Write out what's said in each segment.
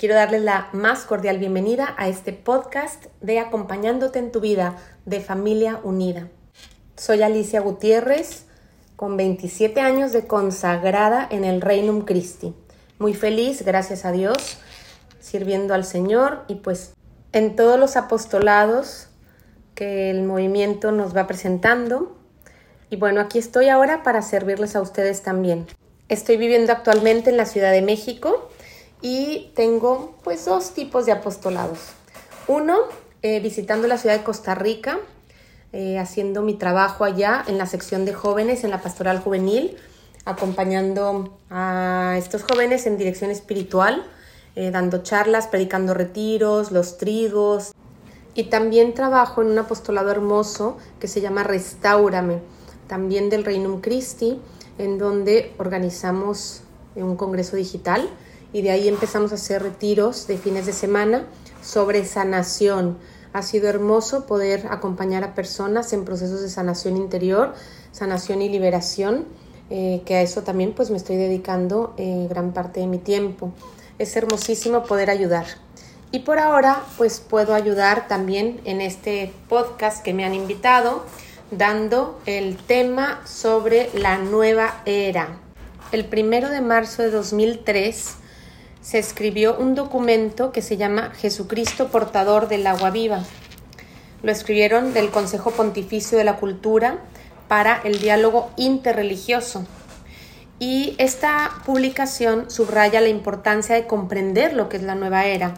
Quiero darles la más cordial bienvenida a este podcast de Acompañándote en tu vida de Familia Unida. Soy Alicia Gutiérrez, con 27 años de consagrada en el Reinum Christi. Muy feliz, gracias a Dios, sirviendo al Señor y pues en todos los apostolados que el movimiento nos va presentando. Y bueno, aquí estoy ahora para servirles a ustedes también. Estoy viviendo actualmente en la Ciudad de México y tengo pues dos tipos de apostolados. Uno, eh, visitando la ciudad de Costa Rica, eh, haciendo mi trabajo allá en la sección de jóvenes, en la pastoral juvenil, acompañando a estos jóvenes en dirección espiritual, eh, dando charlas, predicando retiros, los trigos. Y también trabajo en un apostolado hermoso que se llama Restaurame, también del Reinum Christi, en donde organizamos un congreso digital y de ahí empezamos a hacer retiros de fines de semana sobre sanación. Ha sido hermoso poder acompañar a personas en procesos de sanación interior, sanación y liberación, eh, que a eso también pues me estoy dedicando eh, gran parte de mi tiempo. Es hermosísimo poder ayudar. Y por ahora pues puedo ayudar también en este podcast que me han invitado, dando el tema sobre la nueva era. El primero de marzo de 2003 se escribió un documento que se llama Jesucristo portador del agua viva. Lo escribieron del Consejo Pontificio de la Cultura para el diálogo interreligioso. Y esta publicación subraya la importancia de comprender lo que es la nueva era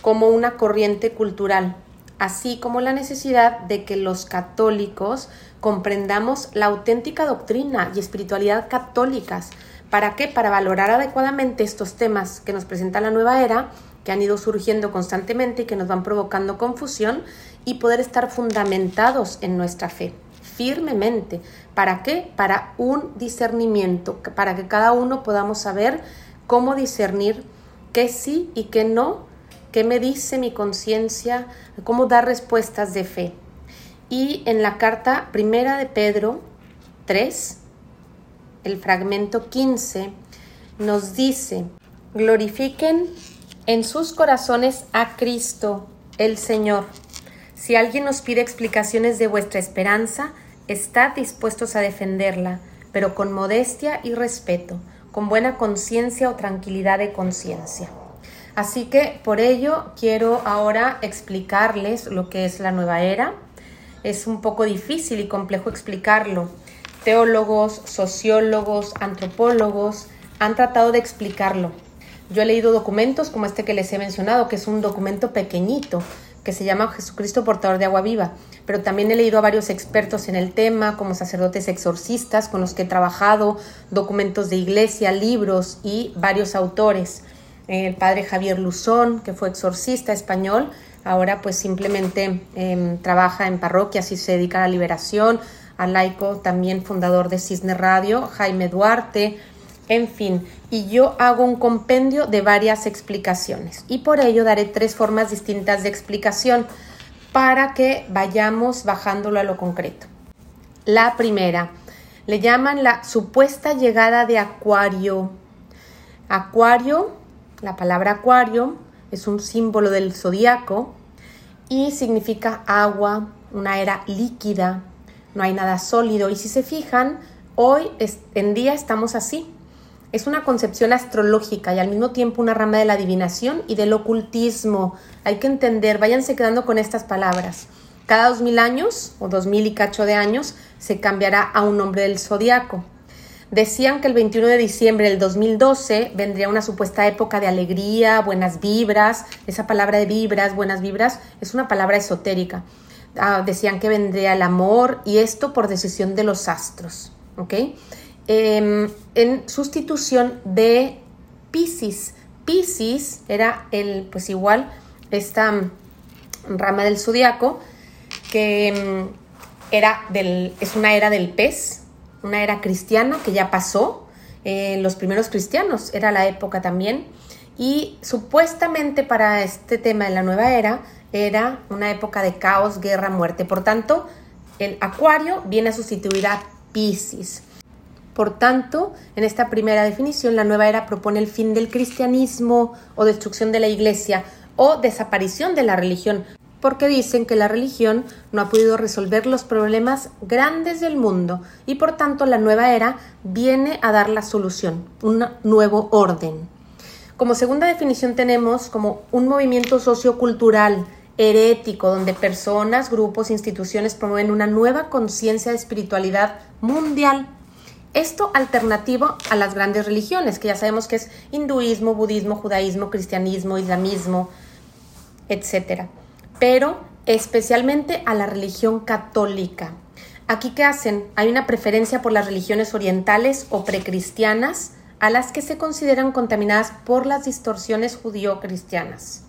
como una corriente cultural, así como la necesidad de que los católicos comprendamos la auténtica doctrina y espiritualidad católicas ¿Para qué? Para valorar adecuadamente estos temas que nos presenta la nueva era, que han ido surgiendo constantemente y que nos van provocando confusión y poder estar fundamentados en nuestra fe firmemente. ¿Para qué? Para un discernimiento, para que cada uno podamos saber cómo discernir qué sí y qué no, qué me dice mi conciencia, cómo dar respuestas de fe. Y en la carta primera de Pedro 3, el fragmento 15, nos dice, glorifiquen en sus corazones a Cristo, el Señor. Si alguien nos pide explicaciones de vuestra esperanza, estad dispuestos a defenderla, pero con modestia y respeto, con buena conciencia o tranquilidad de conciencia. Así que por ello quiero ahora explicarles lo que es la nueva era. Es un poco difícil y complejo explicarlo, teólogos, sociólogos, antropólogos han tratado de explicarlo. Yo he leído documentos como este que les he mencionado, que es un documento pequeñito que se llama Jesucristo portador de agua viva, pero también he leído a varios expertos en el tema, como sacerdotes exorcistas con los que he trabajado, documentos de iglesia, libros y varios autores. El padre Javier Luzón, que fue exorcista español, ahora pues simplemente em, trabaja en parroquias y se dedica a la liberación, a laico, también fundador de Cisne Radio, Jaime Duarte, en fin, y yo hago un compendio de varias explicaciones y por ello daré tres formas distintas de explicación para que vayamos bajándolo a lo concreto. La primera, le llaman la supuesta llegada de Acuario. Acuario, la palabra Acuario es un símbolo del zodiaco y significa agua, una era líquida, no hay nada sólido. Y si se fijan, hoy en día estamos así. Es una concepción astrológica y al mismo tiempo una rama de la adivinación y del ocultismo. Hay que entender, váyanse quedando con estas palabras. Cada dos mil años, o dos mil y cacho de años, se cambiará a un nombre del zodiaco. Decían que el 21 de diciembre del 2012 vendría una supuesta época de alegría, buenas vibras. Esa palabra de vibras, buenas vibras, es una palabra esotérica. Ah, decían que vendría el amor y esto por decisión de los astros, ¿ok? Em, en sustitución de Pisces. Pisces era el, pues igual, esta mm, rama del zodiaco que mm, era del, es una era del pez, una era cristiana que ya pasó, eh, los primeros cristianos, era la época también, y supuestamente para este tema de la nueva era era una época de caos, guerra, muerte. Por tanto, el acuario viene a sustituir a Pisces. Por tanto, en esta primera definición, la nueva era propone el fin del cristianismo o destrucción de la iglesia o desaparición de la religión, porque dicen que la religión no ha podido resolver los problemas grandes del mundo y por tanto la nueva era viene a dar la solución, un nuevo orden. Como segunda definición tenemos como un movimiento sociocultural herético donde personas, grupos, instituciones promueven una nueva conciencia de espiritualidad mundial. Esto alternativo a las grandes religiones, que ya sabemos que es hinduismo, budismo, judaísmo, cristianismo, islamismo, etcétera pero especialmente a la religión católica. Aquí qué hacen? Hay una preferencia por las religiones orientales o precristianas a las que se consideran contaminadas por las distorsiones judío-cristianas.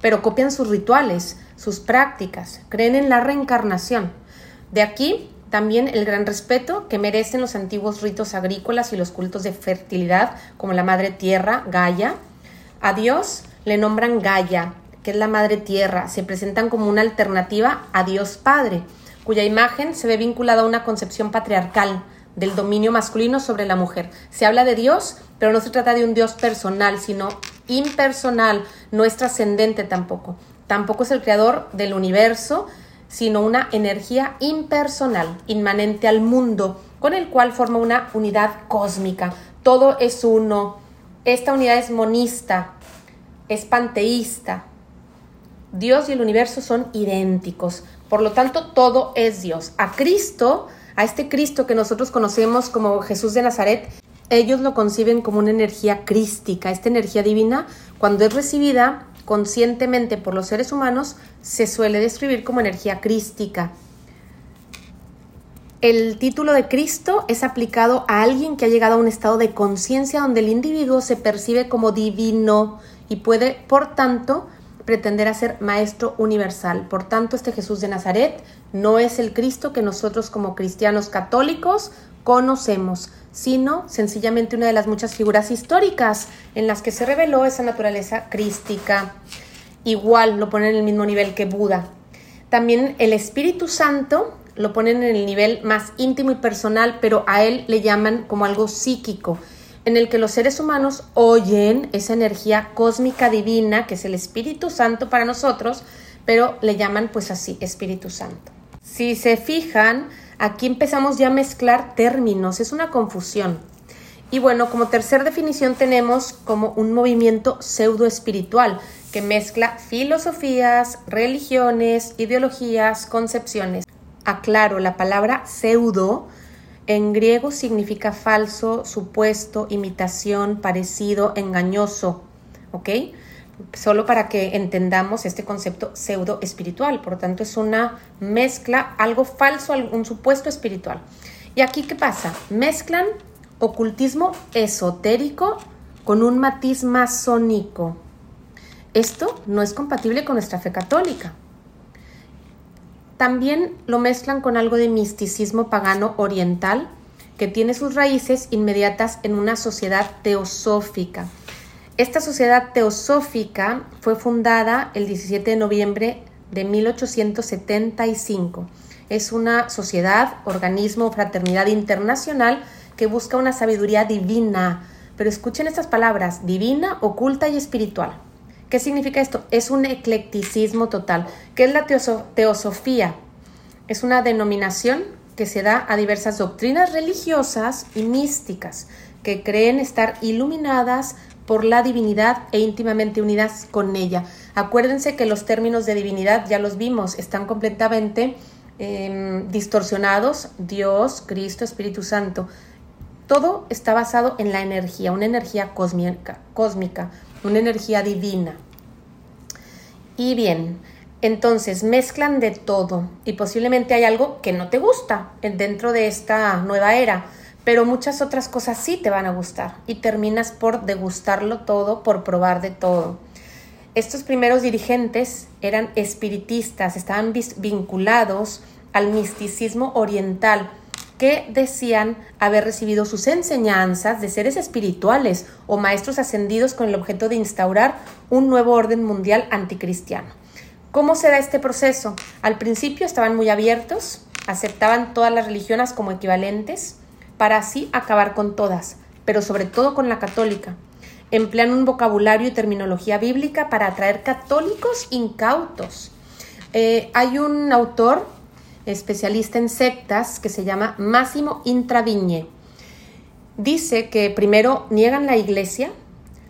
Pero copian sus rituales, sus prácticas, creen en la reencarnación. De aquí también el gran respeto que merecen los antiguos ritos agrícolas y los cultos de fertilidad, como la madre tierra, Gaia. A Dios le nombran Gaia, que es la Madre Tierra, se presentan como una alternativa a Dios Padre, cuya imagen se ve vinculada a una concepción patriarcal del dominio masculino sobre la mujer. Se habla de Dios, pero no se trata de un Dios personal, sino impersonal, no es trascendente tampoco. Tampoco es el creador del universo, sino una energía impersonal, inmanente al mundo, con el cual forma una unidad cósmica. Todo es uno. Esta unidad es monista, es panteísta, Dios y el universo son idénticos. Por lo tanto, todo es Dios. A Cristo, a este Cristo que nosotros conocemos como Jesús de Nazaret, ellos lo conciben como una energía crística. Esta energía divina, cuando es recibida conscientemente por los seres humanos, se suele describir como energía crística. El título de Cristo es aplicado a alguien que ha llegado a un estado de conciencia donde el individuo se percibe como divino y puede, por tanto, pretender ser maestro universal. Por tanto, este Jesús de Nazaret no es el Cristo que nosotros como cristianos católicos conocemos, sino sencillamente una de las muchas figuras históricas en las que se reveló esa naturaleza crística. Igual lo ponen en el mismo nivel que Buda. También el Espíritu Santo lo ponen en el nivel más íntimo y personal, pero a él le llaman como algo psíquico en el que los seres humanos oyen esa energía cósmica divina, que es el Espíritu Santo para nosotros, pero le llaman pues así, Espíritu Santo. Si se fijan, aquí empezamos ya a mezclar términos, es una confusión. Y bueno, como tercera definición tenemos como un movimiento pseudo espiritual que mezcla filosofías, religiones, ideologías, concepciones. Aclaro, la palabra pseudo en griego significa falso, supuesto, imitación, parecido, engañoso. ¿Ok? Solo para que entendamos este concepto pseudo espiritual. Por lo tanto, es una mezcla, algo falso, un supuesto espiritual. ¿Y aquí qué pasa? Mezclan ocultismo esotérico con un matiz masónico. Esto no es compatible con nuestra fe católica. También lo mezclan con algo de misticismo pagano oriental que tiene sus raíces inmediatas en una sociedad teosófica. Esta sociedad teosófica fue fundada el 17 de noviembre de 1875. Es una sociedad, organismo, fraternidad internacional que busca una sabiduría divina. Pero escuchen estas palabras, divina, oculta y espiritual. ¿Qué significa esto? Es un eclecticismo total. ¿Qué es la teosofía? Es una denominación que se da a diversas doctrinas religiosas y místicas que creen estar iluminadas por la divinidad e íntimamente unidas con ella. Acuérdense que los términos de divinidad ya los vimos, están completamente em, distorsionados, Dios, Cristo, Espíritu Santo. Todo está basado en la energía, una energía cósmica, cósmica una energía divina. Y bien, entonces mezclan de todo y posiblemente hay algo que no te gusta dentro de esta nueva era, pero muchas otras cosas sí te van a gustar y terminas por degustarlo todo, por probar de todo. estos primeros dirigentes eran espiritistas, estaban vinculados al misticismo oriental, que decían haber recibido sus enseñanzas de seres espirituales o maestros ascendidos con el objeto de instaurar un nuevo orden mundial anticristiano. ¿Cómo se da este proceso? Al principio estaban muy abiertos, aceptaban todas las religiones como equivalentes, para así acabar con todas, pero sobre todo con la católica. Emplean un vocabulario y terminología bíblica para atraer católicos incautos. Eh, hay un autor especialista en sectas que se llama Máximo Intravigne. Dice que primero niegan la iglesia,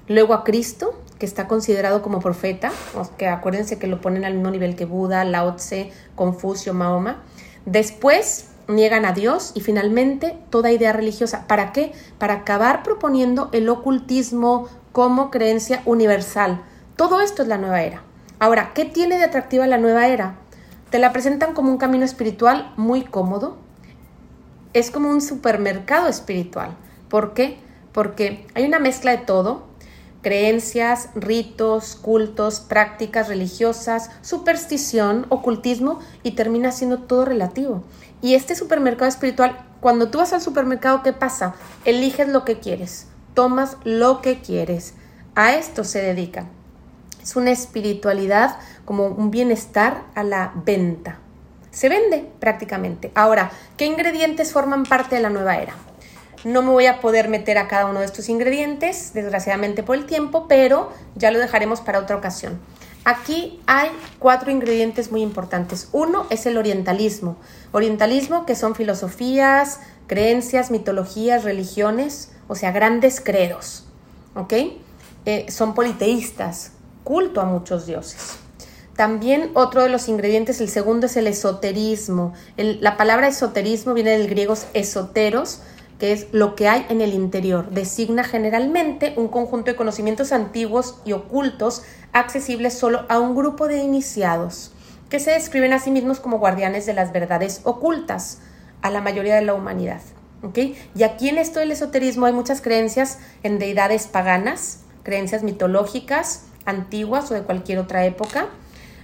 luego a Cristo, que está considerado como profeta, que acuérdense que lo ponen al mismo nivel que Buda, Lao Tse, Confucio, Mahoma. Después niegan a Dios y finalmente toda idea religiosa. ¿Para qué? Para acabar proponiendo el ocultismo como creencia universal. Todo esto es la nueva era. Ahora, ¿qué tiene de atractiva la nueva era? Te la presentan como un camino espiritual muy cómodo. Es como un supermercado espiritual. ¿Por qué? Porque hay una mezcla de todo, creencias, ritos, cultos, prácticas religiosas, superstición, ocultismo y termina siendo todo relativo. Y este supermercado espiritual, cuando tú vas al supermercado, ¿qué pasa? Eliges lo que quieres, tomas lo que quieres. A esto se dedica. Es una espiritualidad como un bienestar a la venta. Se vende prácticamente. Ahora, ¿qué ingredientes forman parte de la nueva era? No me voy a poder meter a cada uno de estos ingredientes, desgraciadamente por el tiempo, pero ya lo dejaremos para otra ocasión. Aquí hay cuatro ingredientes muy importantes. Uno es el orientalismo. Orientalismo que son filosofías, creencias, mitologías, religiones, o sea, grandes credos. ¿Ok? Eh, son politeístas, culto a muchos dioses. También otro de los ingredientes, el segundo es el esoterismo. la palabra esoterismo viene del griego esoteros, que es lo que hay en el interior. Designa generalmente un conjunto de conocimientos antiguos y ocultos accesibles solo a un grupo de iniciados, que se describen a sí mismos como guardianes de las verdades ocultas a la mayoría de la humanidad. Y aquí en esto del esoterismo hay muchas creencias en deidades paganas, creencias mitológicas, antiguas o de cualquier otra época.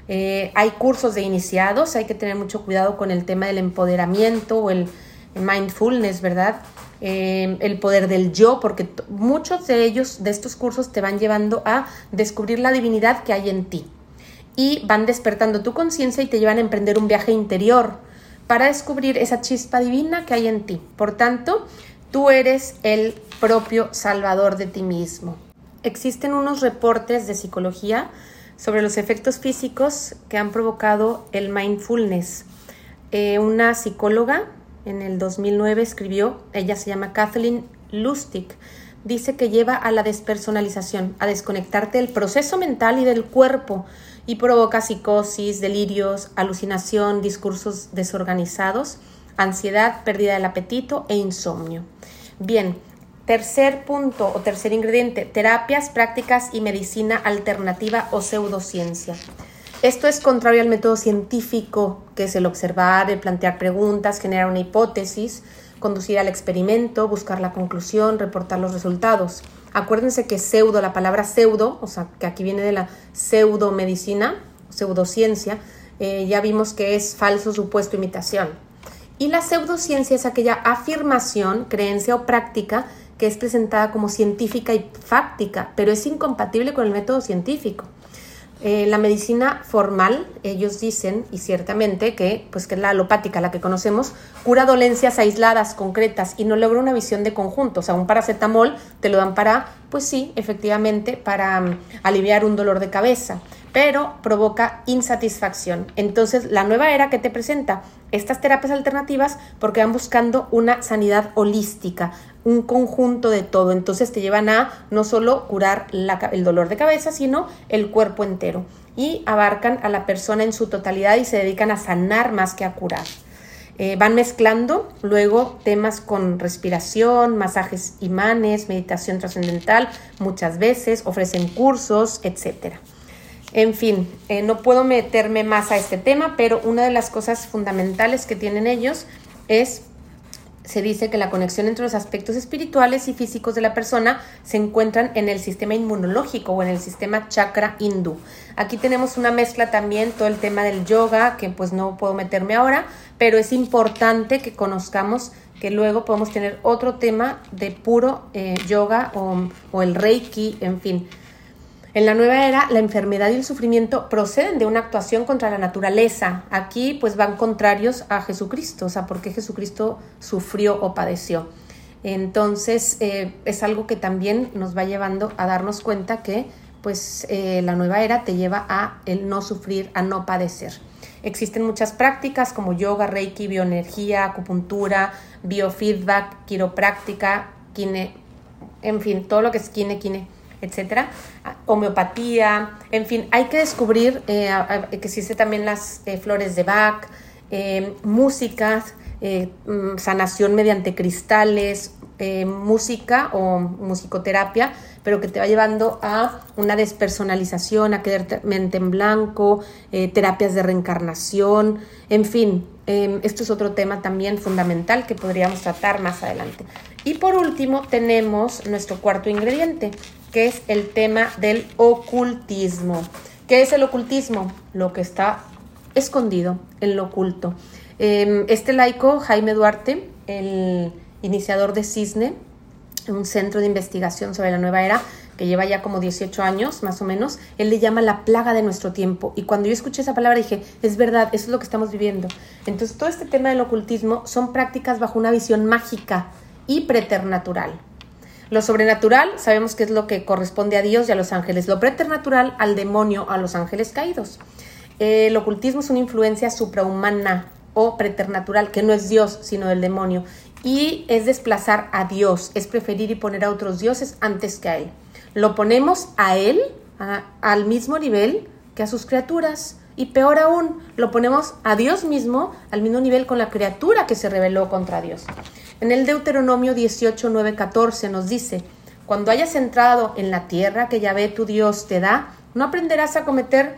Eh, hay cursos de iniciados, hay que tener mucho cuidado con el tema del empoderamiento o el mindfulness, ¿verdad? Eh, el poder del yo, porque muchos de ellos, de estos cursos, te van llevando a descubrir la divinidad que hay en ti. Y van despertando tu conciencia y te llevan a emprender un viaje interior para descubrir esa chispa divina que hay en ti. Por tanto, tú eres el propio salvador de ti mismo existen unos reportes de psicología sobre los efectos físicos que han provocado el mindfulness. Eh, una psicóloga en el 2009 escribió, ella se llama Kathleen Lustig, dice que lleva a la despersonalización, a desconectarte del proceso mental y del cuerpo y provoca psicosis, delirios, alucinación, discursos desorganizados, ansiedad, pérdida del apetito e insomnio. Bien, Tercer punto o tercer ingrediente, terapias, prácticas y medicina alternativa o pseudociencia. Esto es contrario al método científico, que es el observar, el plantear preguntas, generar una hipótesis, conducir al experimento, buscar la conclusión, reportar los resultados. Acuérdense que pseudo, la palabra pseudo, o sea, que aquí viene de la pseudomedicina, pseudociencia, eh, ya vimos que es falso, supuesto, imitación. Y la pseudociencia es aquella afirmación, creencia o práctica que es presentada como científica y fáctica, pero es incompatible con el método científico. Eh, la medicina formal, ellos dicen, y ciertamente que, pues que es la alopática, la que conocemos, cura dolencias aisladas, concretas, y no logra una visión de conjunto. O sea, un paracetamol te lo dan para, pues sí, efectivamente, para mm, aliviar un dolor de cabeza pero provoca insatisfacción. Entonces, la nueva era que te presenta estas terapias alternativas porque van buscando una sanidad holística, un conjunto de todo. Entonces te llevan a no solo curar el dolor de cabeza, sino el cuerpo entero. Y abarcan a la persona en su totalidad y se dedican a sanar más que a curar. Eh, van mezclando luego temas con respiración, masajes imanes, meditación trascendental, muchas veces ofrecen cursos, etcétera. En fin, eh, no puedo meterme más a este tema, pero una de las cosas fundamentales que tienen ellos es se dice que la conexión entre los aspectos espirituales y físicos de la persona se encuentran en el sistema inmunológico o en el sistema chakra hindú. Aquí tenemos una mezcla también, todo el tema del yoga, que pues no puedo meterme ahora, pero es importante que conozcamos que luego podemos tener otro tema de puro eh, yoga o, o el reiki, en fin. En la nueva era, la enfermedad y el sufrimiento proceden de una actuación contra la naturaleza. Aquí pues van contrarios a Jesucristo, o sea, ¿por qué Jesucristo sufrió o padeció? Entonces eh, es algo que también nos va llevando a darnos cuenta que pues eh, la nueva era te lleva a el no sufrir, a no padecer. Existen muchas prácticas como yoga, reiki, bioenergía, acupuntura, biofeedback, quiropráctica, kine, en fin, todo lo que es kine, kine etcétera, homeopatía, en fin, hay que descubrir eh, que existen también las eh, flores de Bach, eh, músicas, mm, sanación mediante cristales, música o musicoterapia, pero que te va llevando a una despersonalización, a quedarte mente en blanco, terapias de reencarnación, en fin, esto es otro tema también fundamental que podríamos tratar más adelante. Y por último tenemos nuestro cuarto ingrediente, que es el tema del ocultismo. ¿Qué es el ocultismo? Lo que está escondido en lo oculto. Em, este laico, Jaime Duarte, el iniciador de CISNE, un centro de investigación sobre la nueva era, que lleva ya como 18 años más o menos, él le llama la plaga de nuestro tiempo. Y cuando yo escuché esa palabra dije, es verdad, eso es lo que estamos viviendo. Entonces todo este tema del ocultismo son prácticas bajo una visión mágica y preternatural. Lo sobrenatural sabemos que es lo que corresponde a Dios y a los ángeles, lo preternatural al demonio, a los ángeles caídos. El ocultismo es una influencia suprahumana o preternatural, que no es Dios, sino del demonio, y es desplazar a Dios, es preferir y poner a otros dioses antes que a Él. Lo ponemos a Él al mismo nivel que a sus criaturas. Y peor aún, lo ponemos a Dios mismo al mismo nivel con la criatura que se rebeló contra Dios. En el Deuteronomio 18, 9, 14 nos dice, cuando hayas entrado en la tierra que Yahvé tu Dios te da, no aprenderás a cometer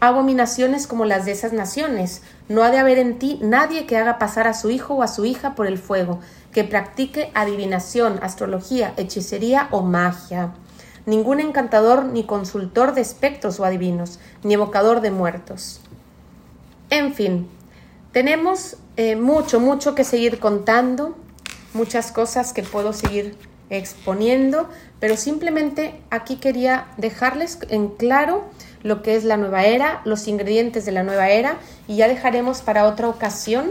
abominaciones como las de esas naciones. No ha de haber en ti nadie que haga pasar a su hijo o a su hija por el fuego, que practique adivinación, astrología, hechicería o magia. Ningún encantador ni consultor de espectros o adivinos, ni evocador de muertos. En fin, tenemos eh, mucho, mucho que seguir contando, muchas cosas que puedo seguir exponiendo, pero simplemente aquí quería dejarles en claro lo que es la nueva era, los ingredientes de la nueva era y ya dejaremos para otra ocasión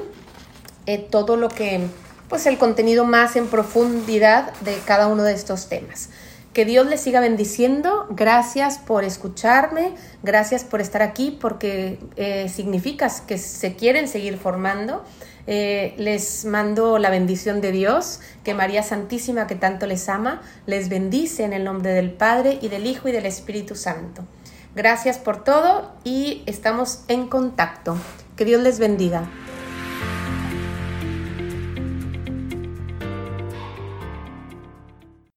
eh, todo lo que, pues el contenido más en profundidad de cada uno de estos temas. Que Dios les siga bendiciendo. Gracias por escucharme, gracias por estar aquí porque eh, significa que se quieren seguir formando. Eh, les mando la bendición de Dios, que María Santísima, que tanto les ama, les bendice en el nombre del Padre y del Hijo y del Espíritu Santo. Gracias por todo y estamos en contacto. Que Dios les bendiga.